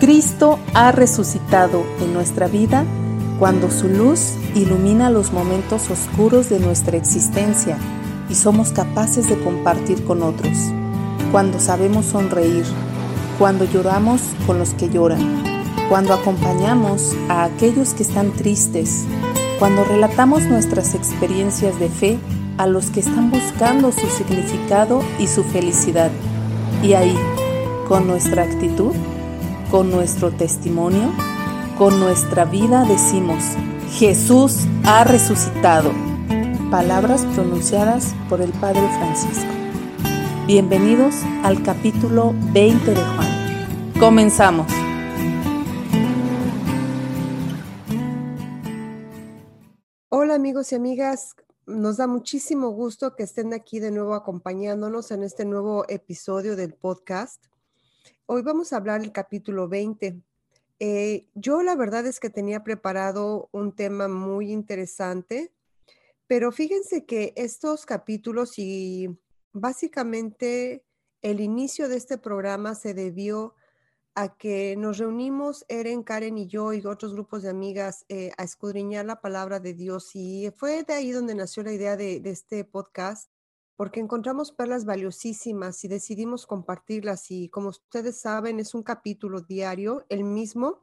Cristo ha resucitado en nuestra vida cuando su luz ilumina los momentos oscuros de nuestra existencia y somos capaces de compartir con otros, cuando sabemos sonreír, cuando lloramos con los que lloran, cuando acompañamos a aquellos que están tristes, cuando relatamos nuestras experiencias de fe a los que están buscando su significado y su felicidad. Y ahí, con nuestra actitud, con nuestro testimonio, con nuestra vida decimos, Jesús ha resucitado. Palabras pronunciadas por el Padre Francisco. Bienvenidos al capítulo 20 de Juan. Comenzamos. Hola amigos y amigas, nos da muchísimo gusto que estén aquí de nuevo acompañándonos en este nuevo episodio del podcast. Hoy vamos a hablar del capítulo 20. Eh, yo la verdad es que tenía preparado un tema muy interesante, pero fíjense que estos capítulos y básicamente el inicio de este programa se debió a que nos reunimos, Eren, Karen y yo y otros grupos de amigas eh, a escudriñar la palabra de Dios y fue de ahí donde nació la idea de este podcast porque encontramos perlas valiosísimas y decidimos compartirlas y como ustedes saben es un capítulo diario, el mismo,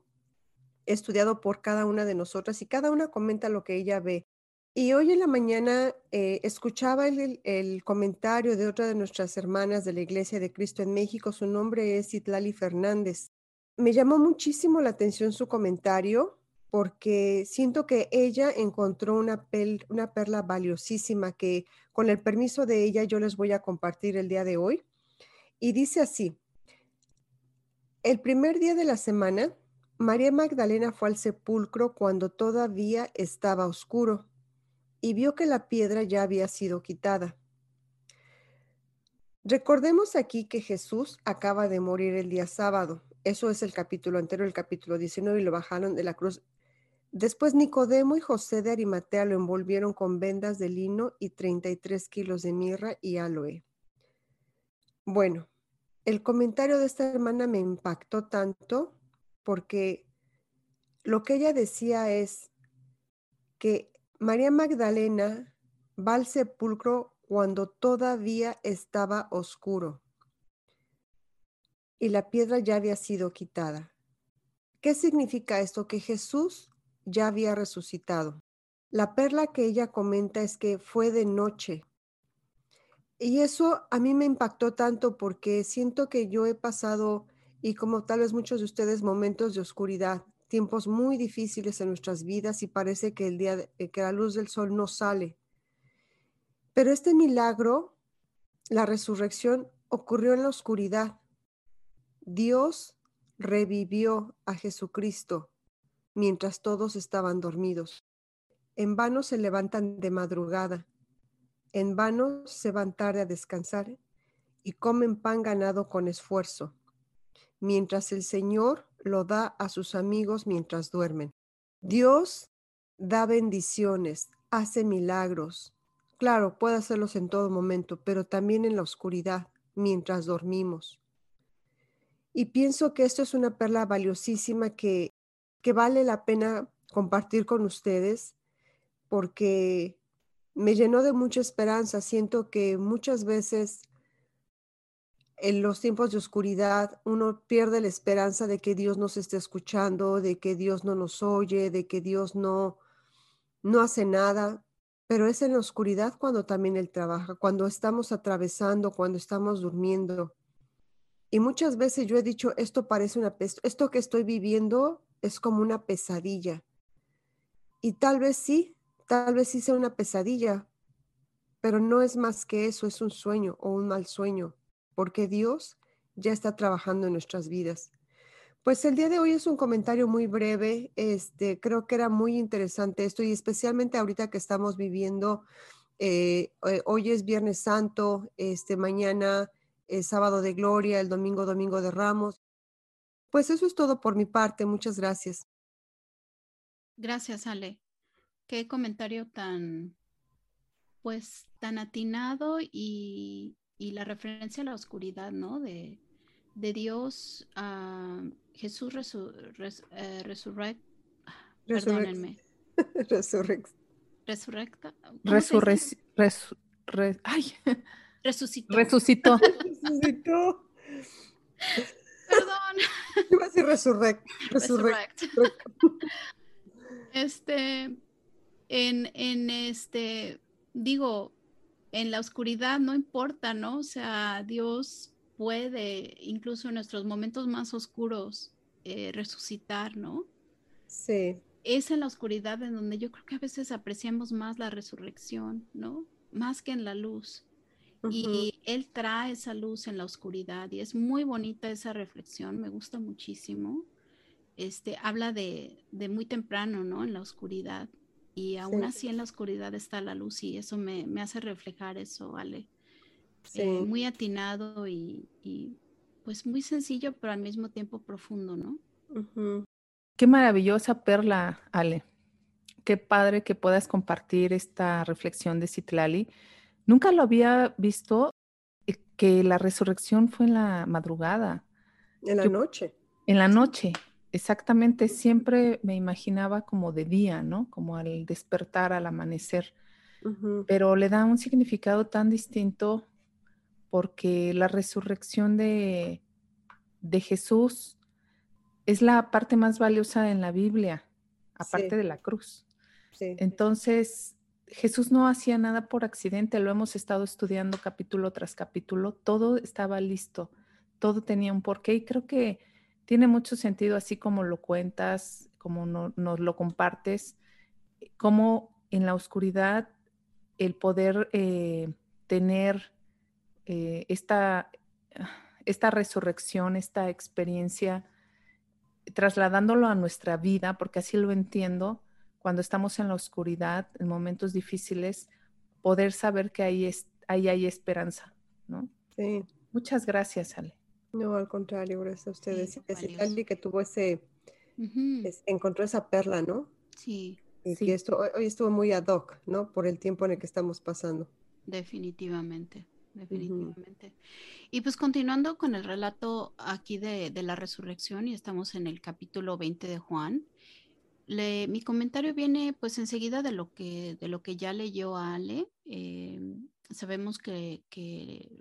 estudiado por cada una de nosotras y cada una comenta lo que ella ve. Y hoy en la mañana eh, escuchaba el, el, comentario de otra de nuestras hermanas de la Iglesia de Cristo en México, su nombre es Itlali Fernández. Me llamó muchísimo la atención su comentario porque siento que ella encontró una, perla valiosísima que con el permiso de ella yo les voy a compartir el día de hoy. Y dice así, el primer día de la semana, María Magdalena fue al sepulcro cuando todavía estaba oscuro y vio que la piedra ya había sido quitada. Recordemos aquí que Jesús acaba de morir el día sábado. Eso es el capítulo anterior, el capítulo 19, y lo bajaron de la cruz Después Nicodemo y José de Arimatea lo envolvieron con vendas de lino y 33 kilos de mirra y aloe. Bueno, el comentario de esta hermana me impactó tanto porque lo que ella decía es que María Magdalena va al sepulcro cuando todavía estaba oscuro y la piedra ya había sido quitada. ¿Qué significa esto? Que Jesús ya había resucitado. La perla que ella comenta es que fue de noche. Y eso a mí me impactó tanto porque siento que yo he pasado, y como tal vez muchos de ustedes, momentos de oscuridad, tiempos muy difíciles en nuestras vidas y parece que el día, eh, que la luz del sol no sale. Pero este milagro, la resurrección, ocurrió en la oscuridad. Dios revivió a Jesucristo mientras todos estaban dormidos. En vano se levantan de madrugada, en vano se van tarde a descansar y comen pan ganado con esfuerzo, mientras el Señor lo da a sus amigos mientras duermen. Dios da bendiciones, hace milagros. Claro, puede hacerlos en todo momento, pero también en la oscuridad, mientras dormimos. Y pienso que esto es una perla valiosísima que que vale la pena compartir con ustedes porque me llenó de mucha esperanza. Siento que muchas veces en los tiempos de oscuridad uno pierde la esperanza de que Dios nos esté escuchando, de que Dios no nos oye, de que Dios no, no hace nada. Pero es en la oscuridad cuando también Él trabaja, cuando estamos atravesando, cuando estamos durmiendo. Y muchas veces yo he dicho, esto parece una esto que estoy viviendo es como una pesadilla. Y tal vez sí, tal vez sí sea una pesadilla, pero no es más que eso, es un sueño o un mal sueño, porque Dios ya está trabajando en nuestras vidas. Pues el día de hoy es un comentario muy breve, este, creo que era muy interesante esto y especialmente ahorita que estamos viviendo, eh, eh, hoy es Viernes Santo, este, mañana es sábado de gloria, el domingo, domingo de Ramos. Pues eso es todo por mi parte. Muchas gracias. Gracias, Ale. Qué comentario tan, pues, tan atinado y, y la referencia a la oscuridad, ¿no? De, de Dios a Jesús eh, resurrecta. Perdónenme. Resurrecta. ay. Resucitó. Resucitó. Resucitó. Iba a decir resurrect. Resurrect. Este, en, en este, digo, en la oscuridad no importa, ¿no? O sea, Dios puede, incluso en nuestros momentos más oscuros, eh, resucitar, ¿no? Sí. Es en la oscuridad en donde yo creo que a veces apreciamos más la resurrección, ¿no? Más que en la luz. Y Él trae esa luz en la oscuridad y es muy bonita esa reflexión, me gusta muchísimo. Este, habla de, de muy temprano, ¿no? En la oscuridad. Y aún así en la oscuridad está la luz y eso me, me hace reflejar eso, Ale. Eh, muy atinado y, pues muy sencillo, pero al mismo tiempo profundo, ¿no? Qué maravillosa perla, Ale. Qué padre que puedas compartir esta reflexión de Citlali. Nunca lo había visto eh, que la resurrección fue en la madrugada. En la noche. En la noche, exactamente. Siempre me imaginaba como de día, ¿no? Como al despertar, al amanecer. Pero le da un significado tan distinto porque la resurrección de, de Jesús es la parte más valiosa en la Biblia, aparte de la cruz. Entonces, Jesús no hacía nada por accidente, lo hemos estado estudiando capítulo tras capítulo, todo estaba listo, todo tenía un porqué y creo que tiene mucho sentido así como lo cuentas, como nos lo compartes, como en la oscuridad el poder eh, tener eh, esta, esta resurrección, esta experiencia, trasladándolo a nuestra vida, porque así lo entiendo, cuando estamos en la oscuridad, en momentos difíciles, poder saber que ahí, es, ahí hay esperanza, ¿no? Sí. Muchas gracias, Ale. No, al contrario, gracias a ustedes. Sí, Ali que tuvo ese, encontró esa perla, ¿no? Sí. Y que esto hoy estuvo muy ad hoc, ¿no? Por el tiempo en el que estamos pasando. Definitivamente definitivamente. Y pues continuando con el relato aquí de, la resurrección, y estamos en el capítulo 20 de Juan, mi comentario viene pues enseguida de lo que, de lo que ya leyó Ale. Eh, sabemos que,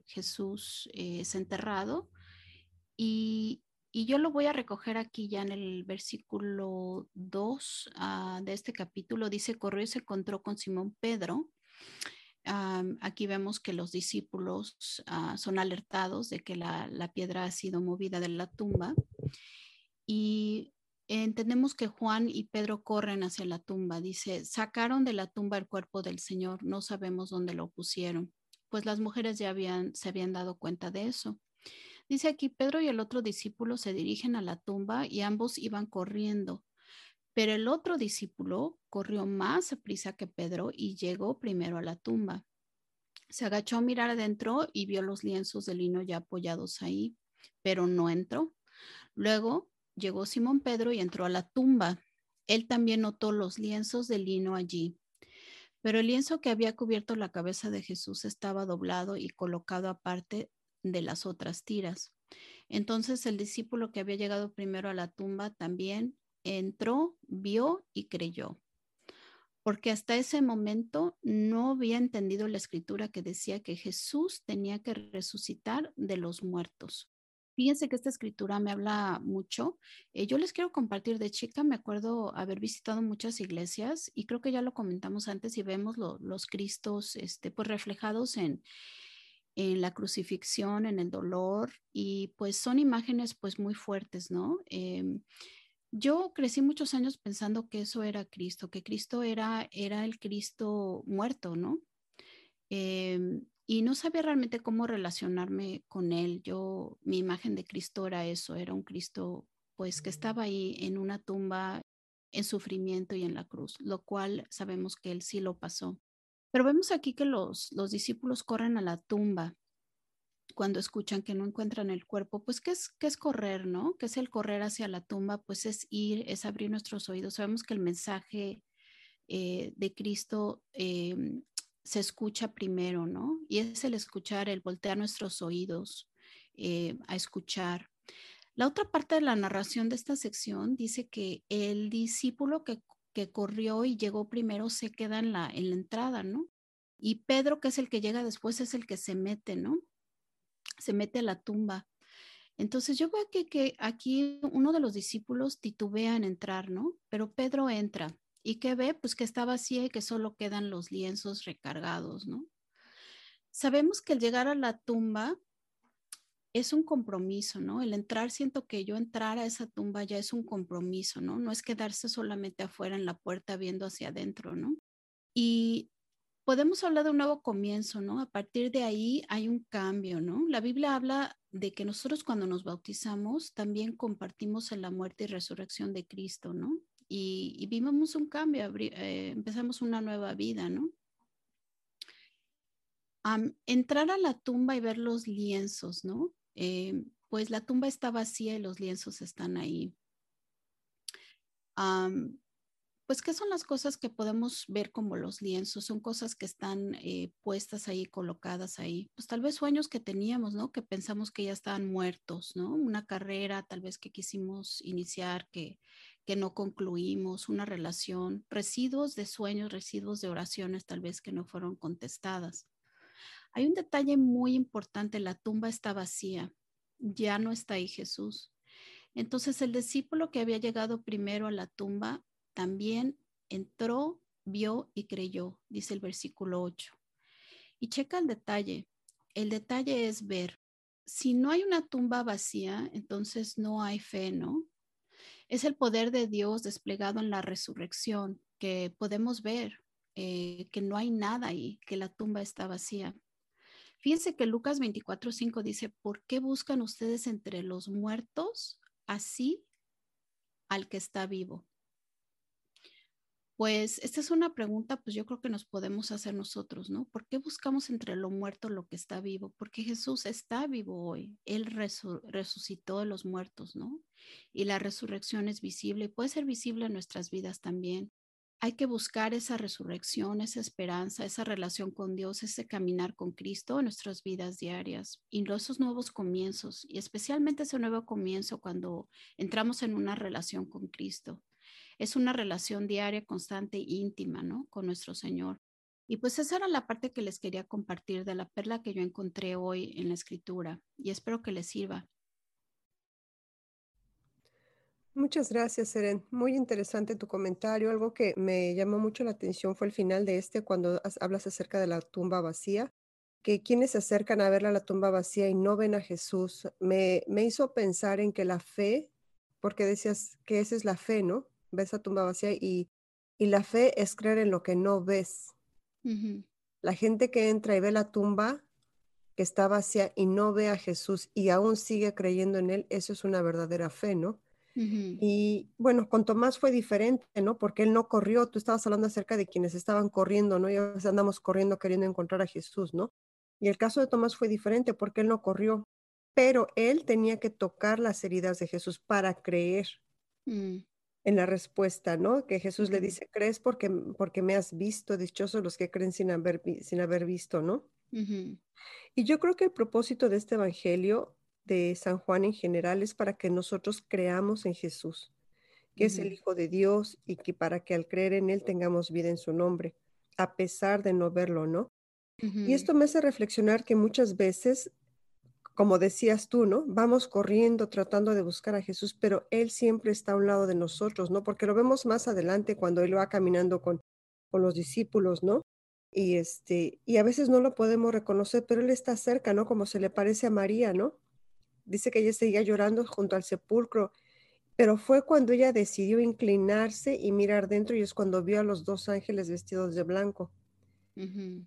Jesús es enterrado y, yo lo voy a recoger aquí ya en el versículo 2 ah, de este capítulo. Dice, corrió y se encontró con Simón Pedro aquí vemos que los discípulos ah, son alertados de que la, piedra ha sido movida de la tumba y entendemos que Juan y Pedro corren hacia la tumba. Dice, sacaron de la tumba el cuerpo del Señor, no sabemos dónde lo pusieron, pues las mujeres ya habían, se habían dado cuenta de eso. Dice aquí, Pedro y el otro discípulo se dirigen a la tumba y ambos iban corriendo. Pero el otro discípulo corrió más a prisa que Pedro y llegó primero a la tumba. Se agachó a mirar adentro y vio los lienzos de lino ya apoyados ahí, pero no entró. Luego llegó Simón Pedro y entró a la tumba. Él también notó los lienzos de lino allí, pero el lienzo que había cubierto la cabeza de Jesús estaba doblado y colocado aparte de las otras tiras. Entonces el discípulo que había llegado primero a la tumba también entró, vio y creyó. Porque hasta ese momento no había entendido la escritura que decía que Jesús tenía que resucitar de los muertos. Fíjense que esta escritura me habla mucho. Eh, yo les quiero compartir de chica, me acuerdo haber visitado muchas iglesias y creo que ya lo comentamos antes y vemos los cristos este, pues reflejados en, en la crucifixión, en el dolor y pues son imágenes pues muy fuertes, ¿no? Em, yo crecí muchos años pensando que eso era Cristo, que Cristo era, era el Cristo muerto, ¿no? Em, y no sabía realmente cómo relacionarme con él. Yo, mi imagen de Cristo era eso, era un Cristo pues que estaba ahí en una tumba en sufrimiento y en la cruz, lo cual sabemos que él sí lo pasó. Pero vemos aquí que los, los discípulos corren a la tumba cuando escuchan que no encuentran el cuerpo, pues ¿qué es, qué es correr, no? ¿Qué es el correr hacia la tumba? Pues es ir, es abrir nuestros oídos. Sabemos que el mensaje eh, de Cristo em, se escucha primero, ¿no? Y es el escuchar, el voltear nuestros oídos eh, a escuchar. La otra parte de la narración de esta sección dice que el discípulo que, que corrió y llegó primero se queda en la, en la entrada, ¿no? Y Pedro, que es el que llega después, es el que se mete, ¿no? Se mete a la tumba. Entonces yo veo que, que aquí uno de los discípulos titubea en entrar, ¿no? Pero Pedro entra. ¿Y qué ve? Pues que está vacía y que solo quedan los lienzos recargados, ¿no? Sabemos que el llegar a la tumba es un compromiso, ¿no? El entrar, siento que yo entrar a esa tumba ya es un compromiso, ¿no? No es quedarse solamente afuera en la puerta viendo hacia adentro, ¿no? Y podemos hablar de un nuevo comienzo, ¿no? A partir de ahí hay un cambio, ¿no? La Biblia habla de que nosotros cuando nos bautizamos también compartimos en la muerte y resurrección de Cristo, ¿no? Y, vivimos un cambio, eh, empezamos una nueva vida, ¿no? entrar a la tumba y ver los lienzos, ¿no? Eh, pues la tumba está vacía y los lienzos están ahí pues, ¿qué son las cosas que podemos ver como los lienzos? Son cosas que están eh, puestas ahí, colocadas ahí. Pues tal vez sueños que teníamos, ¿no? Que pensamos que ya estaban muertos, ¿no? Una carrera tal vez que quisimos iniciar, que, que no concluimos, una relación, residuos de sueños, residuos de oraciones tal vez que no fueron contestadas. Hay un detalle muy importante, la tumba está vacía, ya no está ahí Jesús. Entonces el discípulo que había llegado primero a la tumba también entró, vio y creyó, dice el versículo 8. Y checa el detalle. El detalle es ver. Si no hay una tumba vacía, entonces no hay fe, ¿no? Es el poder de Dios desplegado en la resurrección que podemos ver, eh, que no hay nada ahí, que la tumba está vacía. Fíjense que Lucas 24:5 dice, ¿por qué buscan ustedes entre los muertos así al que está vivo? Pues esta es una pregunta, pues yo creo que nos podemos hacer nosotros, ¿no? ¿Por qué buscamos entre lo muerto lo que está vivo? Porque Jesús está vivo hoy. Él resucitó de los muertos, ¿no? Y la resurrección es visible y puede ser visible en nuestras vidas también. Hay que buscar esa resurrección, esa esperanza, esa relación con Dios, ese caminar con Cristo en nuestras vidas diarias y esos nuevos comienzos, y especialmente ese nuevo comienzo cuando entramos en una relación con Cristo es una relación diaria, constante, íntima, ¿no? Con nuestro Señor. Y pues esa era la parte que les quería compartir de la perla que yo encontré hoy en la escritura y espero que les sirva. Muchas gracias, Seren. Muy interesante tu comentario. Algo que me llamó mucho la atención fue el final de este, cuando hablas acerca de la tumba vacía, que quienes se acercan a ver la tumba vacía y no ven a Jesús, me, me hizo pensar en que la fe, porque decías que esa es la fe, ¿no? Ves a tumba vacía y, y la fe es creer en lo que no ves. La gente que entra y ve la tumba que está vacía y no ve a Jesús y aún sigue creyendo en él, eso es una verdadera fe, ¿no? Y bueno, con Tomás fue diferente, ¿no? Porque él no corrió, tú estabas hablando acerca de quienes estaban corriendo, ¿no? Y a veces andamos corriendo queriendo encontrar a Jesús, ¿no? Y el caso de Tomás fue diferente porque él no corrió, pero él tenía que tocar las heridas de Jesús para creer. Mm en la respuesta, ¿no? Que Jesús le dice, crees porque, porque me has visto, dichosos los que creen sin haber, sin haber visto, ¿no? Y yo creo que el propósito de este Evangelio de San Juan en general es para que nosotros creamos en Jesús, que es el Hijo de Dios y que para que al creer en Él tengamos vida en su nombre, a pesar de no verlo, ¿no? Y esto me hace reflexionar que muchas veces como decías tú, ¿no? Vamos corriendo tratando de buscar a Jesús, pero Él siempre está a un lado de nosotros, ¿no? Porque lo vemos más adelante cuando Él va caminando con, con los discípulos, ¿no? Y, este, y a veces no lo podemos reconocer, pero Él está cerca, ¿no? Como se le parece a María, ¿no? Dice que ella seguía llorando junto al sepulcro, pero fue cuando ella decidió inclinarse y mirar dentro y es cuando vio a los dos ángeles vestidos de blanco.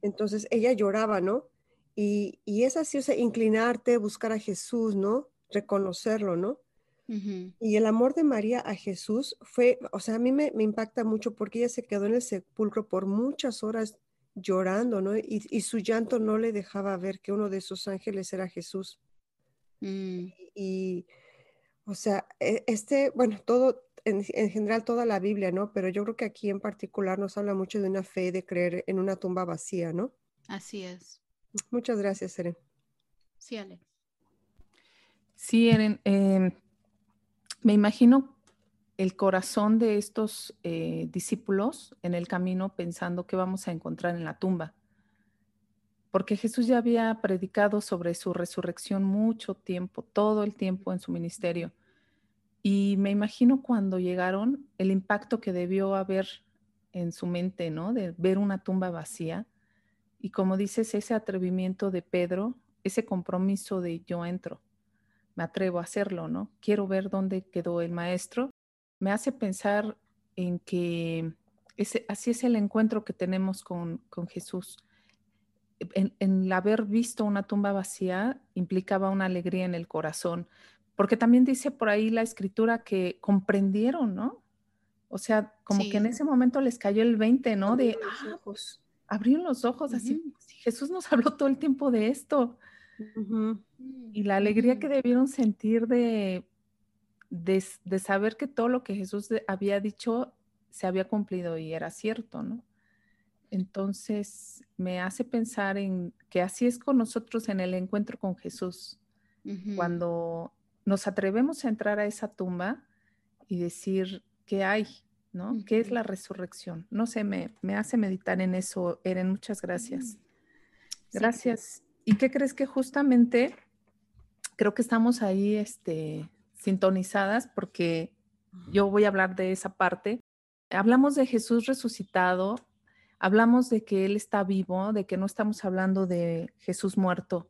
Entonces ella lloraba, ¿no? Y, es así, o sea, inclinarte, buscar a Jesús, ¿no? Reconocerlo, ¿no? Y el amor de María a Jesús fue, o sea, a mí me, impacta mucho porque ella se quedó en el sepulcro por muchas horas llorando, ¿no? Y, su llanto no le dejaba ver que uno de esos ángeles era Jesús. Mm. Y, o sea, e, este, bueno, todo, en, en, general toda la Biblia, ¿no? Pero yo creo que aquí en particular nos habla mucho de una fe de creer en una tumba vacía, ¿no? Así es. Muchas gracias, Eren. Sí, Alex. Sí, Eren. Em, me imagino el corazón de estos eh, discípulos en el camino pensando qué vamos a encontrar en la tumba. Porque Jesús ya había predicado sobre su resurrección mucho tiempo, todo el tiempo en su ministerio. Y me imagino cuando llegaron el impacto que debió haber en su mente, ¿no? De ver una tumba vacía. Y como dices, ese atrevimiento de Pedro, ese compromiso de yo entro, me atrevo a hacerlo, ¿no? Quiero ver dónde quedó el maestro me hace pensar en que ese, así es el encuentro que tenemos con, Jesús. En, el haber visto una tumba vacía implicaba una alegría en el corazón, porque también dice por ahí la escritura que comprendieron, ¿no? O sea, como que en ese momento les cayó el 20, ¿no? de, ah, pues abrieron los ojos, así, Jesús nos habló todo el tiempo de esto. Y la alegría que debieron sentir de, de, saber que todo lo que Jesús había dicho se había cumplido y era cierto, ¿no? Entonces me hace pensar en que así es con nosotros en el encuentro con Jesús. Cuando nos atrevemos a entrar a esa tumba y decir, ¿qué hay? ¿No? ¿Qué es la resurrección? No sé, me, me hace meditar en eso, Eren. Muchas gracias. Mm. Gracias. ¿Y qué crees que justamente creo que estamos ahí, este, sintonizadas porque yo voy a hablar de esa parte. Hablamos de Jesús resucitado, hablamos de que Él está vivo, de que no estamos hablando de Jesús muerto.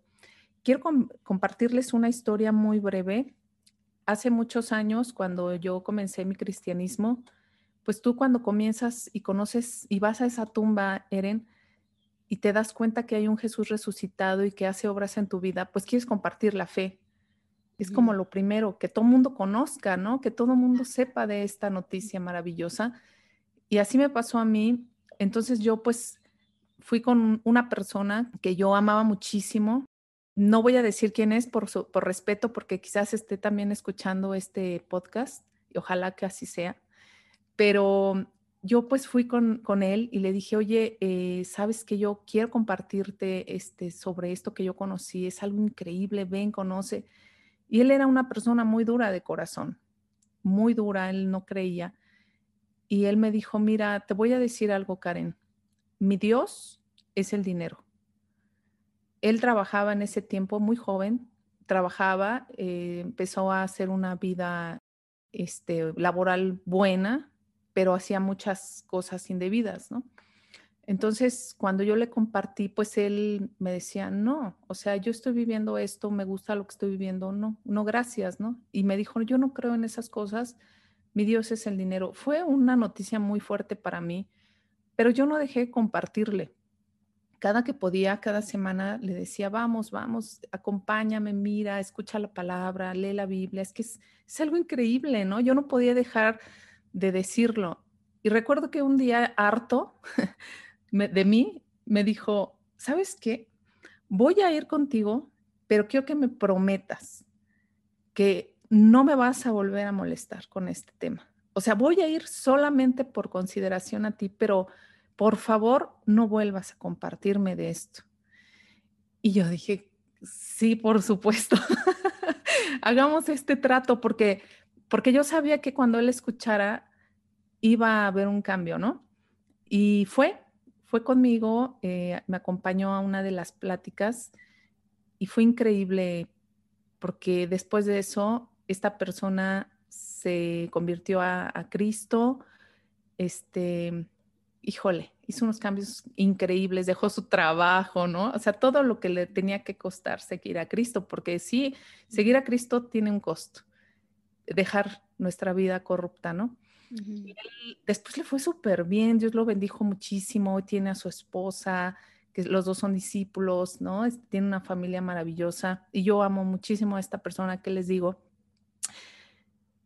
Quiero compartirles una historia muy breve. Hace muchos años, cuando yo comencé mi cristianismo, pues tú cuando comienzas y conoces y vas a esa tumba, Eren, y te das cuenta que hay un Jesús resucitado y que hace obras en tu vida, pues quieres compartir la fe. Es como lo primero, que todo mundo conozca, ¿no? Que todo mundo sepa de esta noticia maravillosa. Y así me pasó a mí. Entonces yo pues fui con una persona que yo amaba muchísimo. No voy a decir quién es por, por respeto, porque quizás esté también escuchando este podcast y ojalá que así sea. Pero yo pues fui con, con él y le dije, oye, eh, sabes que yo quiero compartirte este, sobre esto que yo conocí, es algo increíble, ven, conoce. Y él era una persona muy dura de corazón, muy dura, él no creía. Y él me dijo, mira, te voy a decir algo, Karen, mi Dios es el dinero. Él trabajaba en ese tiempo muy joven, trabajaba, eh, empezó a hacer una vida este, laboral buena, pero hacía muchas cosas indebidas, ¿no? Entonces, cuando yo le compartí, pues él me decía, no, o sea, yo estoy viviendo esto, me gusta lo que estoy viviendo, no, no, gracias, ¿no? Y me dijo, yo no creo en esas cosas, mi Dios es el dinero. Fue una noticia muy fuerte para mí, pero yo no dejé de compartirle. Cada que podía, cada semana le decía, vamos, vamos, acompáñame, mira, escucha la palabra, lee la Biblia, es que es, es algo increíble, ¿no? Yo no podía dejar de decirlo. Y recuerdo que un día harto, de mí, me dijo, ¿sabes qué? Voy a ir contigo, pero quiero que me prometas que no me vas a volver a molestar con este tema. O sea, voy a ir solamente por consideración a ti, pero por favor no vuelvas a compartirme de esto. Y yo dije, sí, por supuesto. Hagamos este trato porque porque yo sabía que cuando él escuchara iba a haber un cambio, ¿no? Y fue, fue conmigo, eh, me acompañó a una de las pláticas y fue increíble porque después de eso, esta persona se convirtió a, Cristo, este, híjole, hizo unos cambios increíbles, dejó su trabajo, ¿no? O sea, todo lo que le tenía que costar seguir a Cristo, porque sí, seguir a Cristo tiene un costo, dejar nuestra vida corrupta, ¿no? después le fue súper bien, Dios lo bendijo muchísimo, tiene a su esposa, que los dos son discípulos, ¿no? tiene una familia maravillosa y yo amo muchísimo a esta persona que les digo.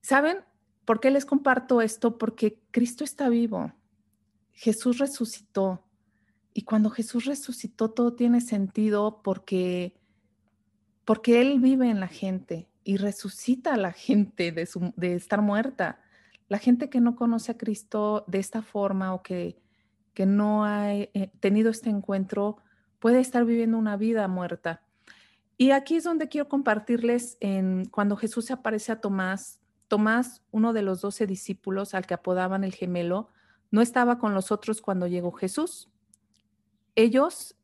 ¿Saben por qué les comparto esto? Porque Cristo está vivo, Jesús resucitó y cuando Jesús resucitó todo tiene sentido porque porque Él vive en la gente y resucita a la gente de, de estar muerta. La gente que no conoce a Cristo de esta forma o que, que no ha eh, tenido este encuentro puede estar viviendo una vida muerta. Y aquí es donde quiero compartirles en cuando Jesús se aparece a Tomás Tomás, uno de los doce discípulos al que apodaban el gemelo, no estaba con los otros cuando llegó Jesús. Ellos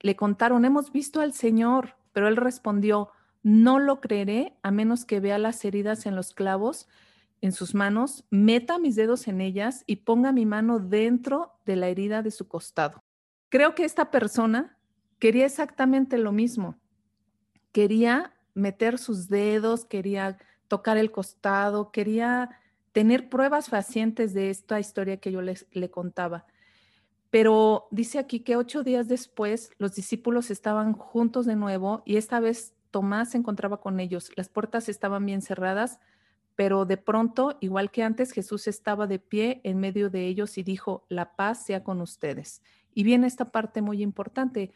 le contaron, hemos visto al Señor, pero él respondió, no lo creeré a menos que vea las heridas en los clavos en sus manos, meta mis dedos en ellas y ponga mi mano dentro de la herida de su costado. Creo que esta persona quería exactamente lo mismo. Quería meter sus dedos, quería tocar el costado, quería tener pruebas fehacientes de esta historia que yo les, le contaba. Pero dice aquí que ocho días después los discípulos estaban juntos de nuevo y esta vez Tomás se encontraba con ellos. Las puertas estaban bien cerradas, pero de pronto, igual que antes, Jesús estaba de pie en medio de ellos y dijo, la paz sea con ustedes. Y viene esta parte muy importante.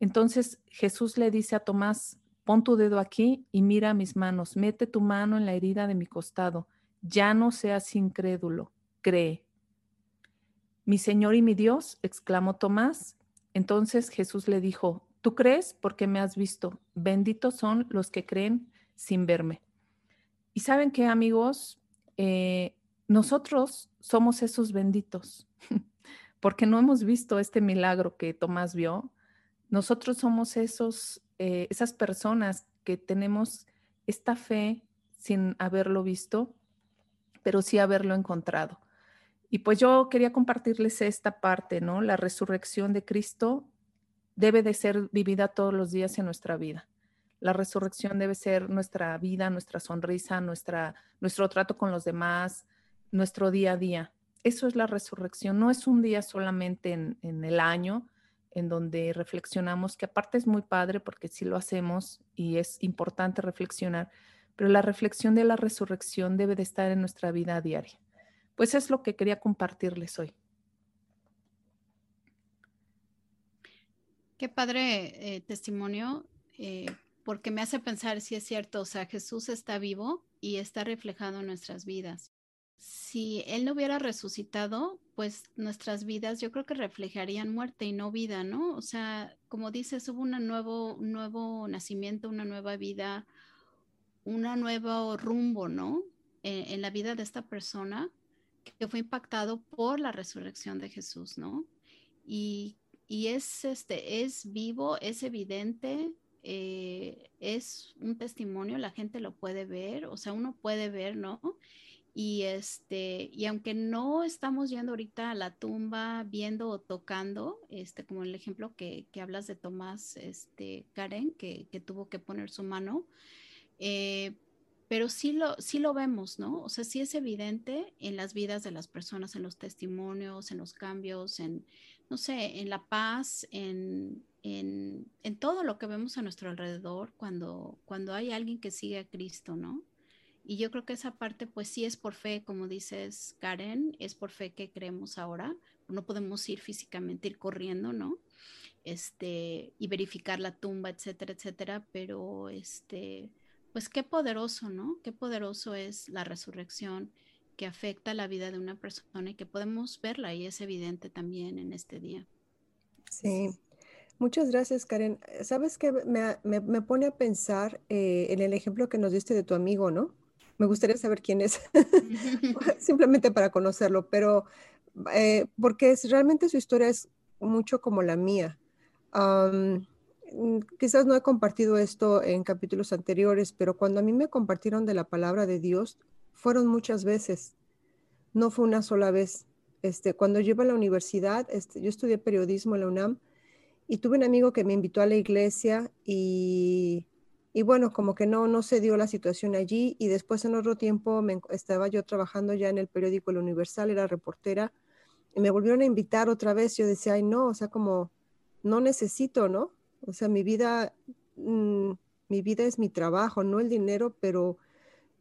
Entonces Jesús le dice a Tomás, pon tu dedo aquí y mira mis manos, mete tu mano en la herida de mi costado, ya no seas incrédulo, cree. Mi Señor y mi Dios, exclamó Tomás. Entonces Jesús le dijo, tú crees porque me has visto, benditos son los que creen sin verme. Y saben que amigos, eh, nosotros somos esos benditos, porque no hemos visto este milagro que Tomás vio. Nosotros somos esos, eh, esas personas que tenemos esta fe sin haberlo visto, pero sí haberlo encontrado. Y pues yo quería compartirles esta parte, ¿no? La resurrección de Cristo debe de ser vivida todos los días en nuestra vida. La resurrección debe ser nuestra vida, nuestra sonrisa, nuestra, nuestro trato con los demás, nuestro día a día. Eso es la resurrección. No es un día solamente en, en el año en donde reflexionamos, que aparte es muy padre porque sí lo hacemos y es importante reflexionar, pero la reflexión de la resurrección debe de estar en nuestra vida diaria. Pues es lo que quería compartirles hoy. Qué padre eh, testimonio. Eh, porque me hace pensar si es cierto, o sea, Jesús está vivo y está reflejado en nuestras vidas. Si Él no hubiera resucitado, pues nuestras vidas yo creo que reflejarían muerte y no vida, ¿no? O sea, como dices, hubo un nuevo, nuevo nacimiento, una nueva vida, un nuevo rumbo, ¿no? En, en la vida de esta persona que fue impactado por la resurrección de Jesús, ¿no? Y, y es, este, es vivo, es evidente, eh, es un testimonio, la gente lo puede ver, o sea, uno puede ver, ¿no? Y este, y aunque no estamos yendo ahorita a la tumba, viendo o tocando, este, como el ejemplo que, que hablas de Tomás, este, Karen, que, que tuvo que poner su mano, eh, pero sí lo, sí lo vemos, ¿no? O sea, sí es evidente en las vidas de las personas, en los testimonios, en los cambios, en, no sé, en la paz, en, en, todo lo que vemos a nuestro alrededor cuando, cuando hay alguien que sigue a Cristo, ¿no? Y yo creo que esa parte, pues sí es por fe, como dices, Karen, es por fe que creemos ahora. No podemos ir físicamente, ir corriendo, ¿no? Este, y verificar la tumba, etcétera, etcétera, pero este, pues qué poderoso, ¿no? Qué poderoso es la resurrección que afecta la vida de una persona y que podemos verla y es evidente también en este día. Sí, Muchas gracias, Karen. Sabes que me, pone a pensar eh, en el ejemplo que nos diste de tu amigo, ¿no? Me gustaría saber quién es, simplemente para conocerlo, pero eh, porque es, realmente su historia es mucho como la mía. Quizás no he compartido esto en capítulos anteriores, pero cuando a mí me compartieron de la palabra de Dios, fueron muchas veces, no fue una sola vez. Este, cuando yo a la universidad, este, yo estudié periodismo en la UNAM, y tuve un amigo que me invitó a la iglesia y, y bueno, como que no, no se dio la situación allí y después en otro tiempo me, estaba yo trabajando ya en el periódico El Universal, era reportera y me volvieron a invitar otra vez. Yo decía, ay no, o sea, como no necesito, ¿no? O sea, mi vida, mm, mi vida es mi trabajo, no el dinero, pero,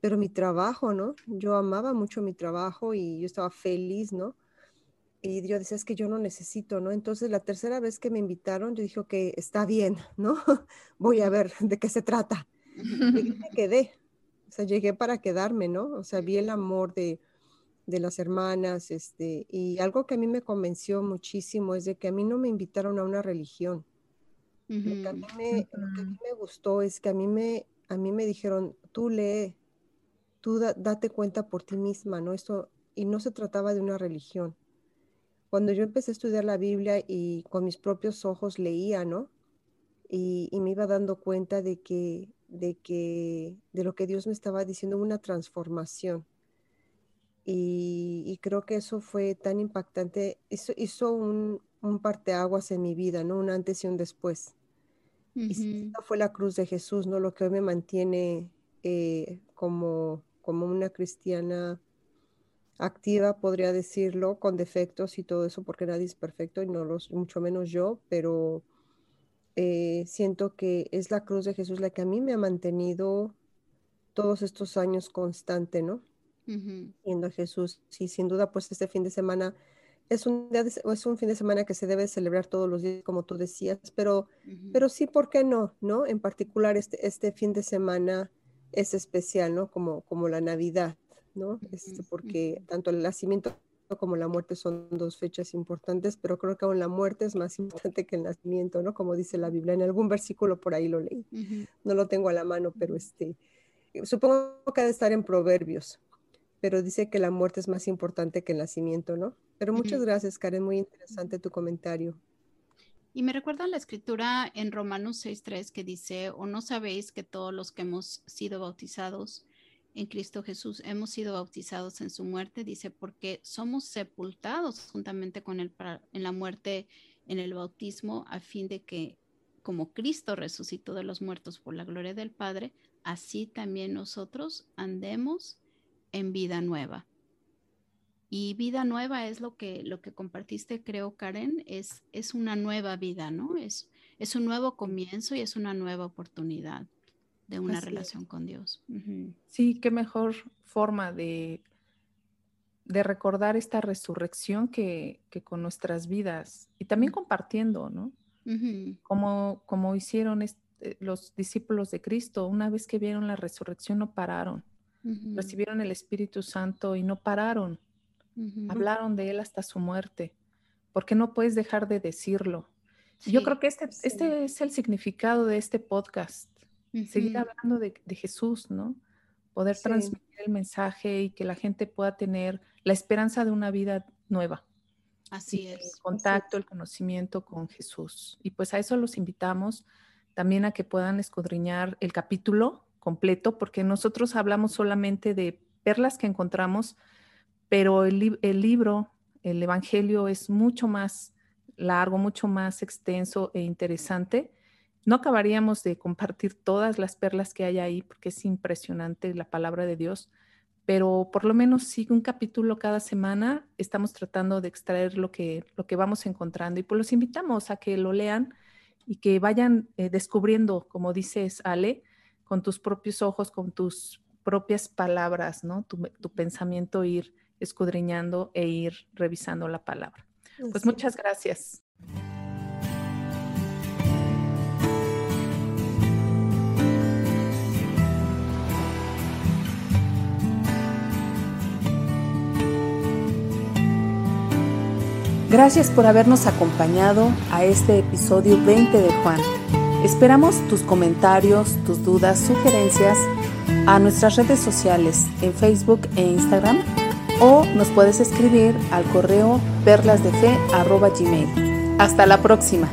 pero mi trabajo, ¿no? Yo amaba mucho mi trabajo y yo estaba feliz, ¿no? y yo decía, es que yo no necesito, ¿no? Entonces la tercera vez que me invitaron, yo dije, que está bien, ¿no? Voy a ver de qué se trata. Y me quedé, o sea, llegué para quedarme, ¿no? O sea, vi el amor de, de las hermanas, este, y algo que a mí me convenció muchísimo es de que a mí no me invitaron a una religión. lo, que a mí me, lo, que a mí me, gustó es que a mí me, a mí me dijeron, tú lee, tú date cuenta por ti misma, ¿no? Esto, y no se trataba de una religión. Cuando yo empecé a estudiar la Biblia y con mis propios ojos leía, ¿no? Y, me iba dando cuenta de que, de que, de lo que Dios me estaba diciendo, una transformación. Y, creo que eso fue tan impactante, hizo, hizo un, un parteaguas en mi vida, ¿no? Un antes y un después. Y esa fue la cruz de Jesús, ¿no? Lo que hoy me mantiene eh, como, como una cristiana activa, podría decirlo, con defectos y todo eso, porque nadie es perfecto y no los, mucho menos yo, pero eh, siento que es la cruz de Jesús la que a mí me ha mantenido todos estos años constante, ¿no? Siendo Jesús. Sí, sin duda, pues este fin de semana es un, es un fin de semana que se debe celebrar todos los días, como tú decías, pero, pero sí, ¿por qué no? ¿no? En particular, este, este fin de semana es especial, ¿no? Como, como la Navidad, ¿no? Este, porque tanto el nacimiento como la muerte son dos fechas importantes, pero creo que aún la muerte es más importante que el nacimiento, ¿no? Como dice la Biblia. En algún versículo por ahí lo leí. No lo tengo a la mano, pero este, supongo que ha de estar en Proverbios, pero dice que la muerte es más importante que el nacimiento, ¿no? Pero muchas gracias, Karen, muy interesante tu comentario. Y me recuerda la escritura en Romanos 6.3 que dice, o no sabéis que todos los que hemos sido bautizados en Cristo Jesús hemos sido bautizados en su muerte, dice, porque somos sepultados juntamente con él en la muerte en el bautismo, a fin de que como Cristo resucitó de los muertos por la gloria del Padre, así también nosotros andemos en vida nueva. Y vida nueva es lo que, lo que compartiste, creo, Karen, es, es una nueva vida, ¿no? Es, es un nuevo comienzo y es una nueva oportunidad de una relación con Dios. Sí, qué mejor forma de, de recordar esta resurrección que, con nuestras vidas y también compartiendo, ¿no? como, como hicieron eh, los discípulos de Cristo, una vez que vieron la resurrección no pararon recibieron el Espíritu Santo y no pararon. Hablaron de Él hasta su muerte, porque no puedes dejar de decirlo. Yo creo que este, este es el significado de este podcast, seguir hablando de, Jesús, ¿no? Poder transmitir el mensaje y que la gente pueda tener la esperanza de una vida nueva. Así es. El contacto, el conocimiento con Jesús. Y pues a eso los invitamos también a que puedan escudriñar el capítulo completo, porque nosotros hablamos solamente de perlas que encontramos, pero el, el libro, el Evangelio es mucho más largo, mucho más extenso e interesante. No acabaríamos de compartir todas las perlas que hay ahí, porque es impresionante la palabra de Dios, pero por lo menos sí un capítulo cada semana estamos tratando de extraer lo que, lo que vamos encontrando y pues los invitamos a que lo lean y que vayan eh, descubriendo, como dices Ale, con tus propios ojos, con tus propias palabras, ¿no? Tu, pensamiento ir escudriñando e ir revisando la palabra. Pues muchas gracias. Gracias por habernos acompañado a este episodio 20 de Juan. Esperamos tus comentarios, tus dudas, sugerencias a nuestras redes sociales en Facebook e Instagram o nos puedes escribir al correo perlasdefe.gmail. Hasta la próxima.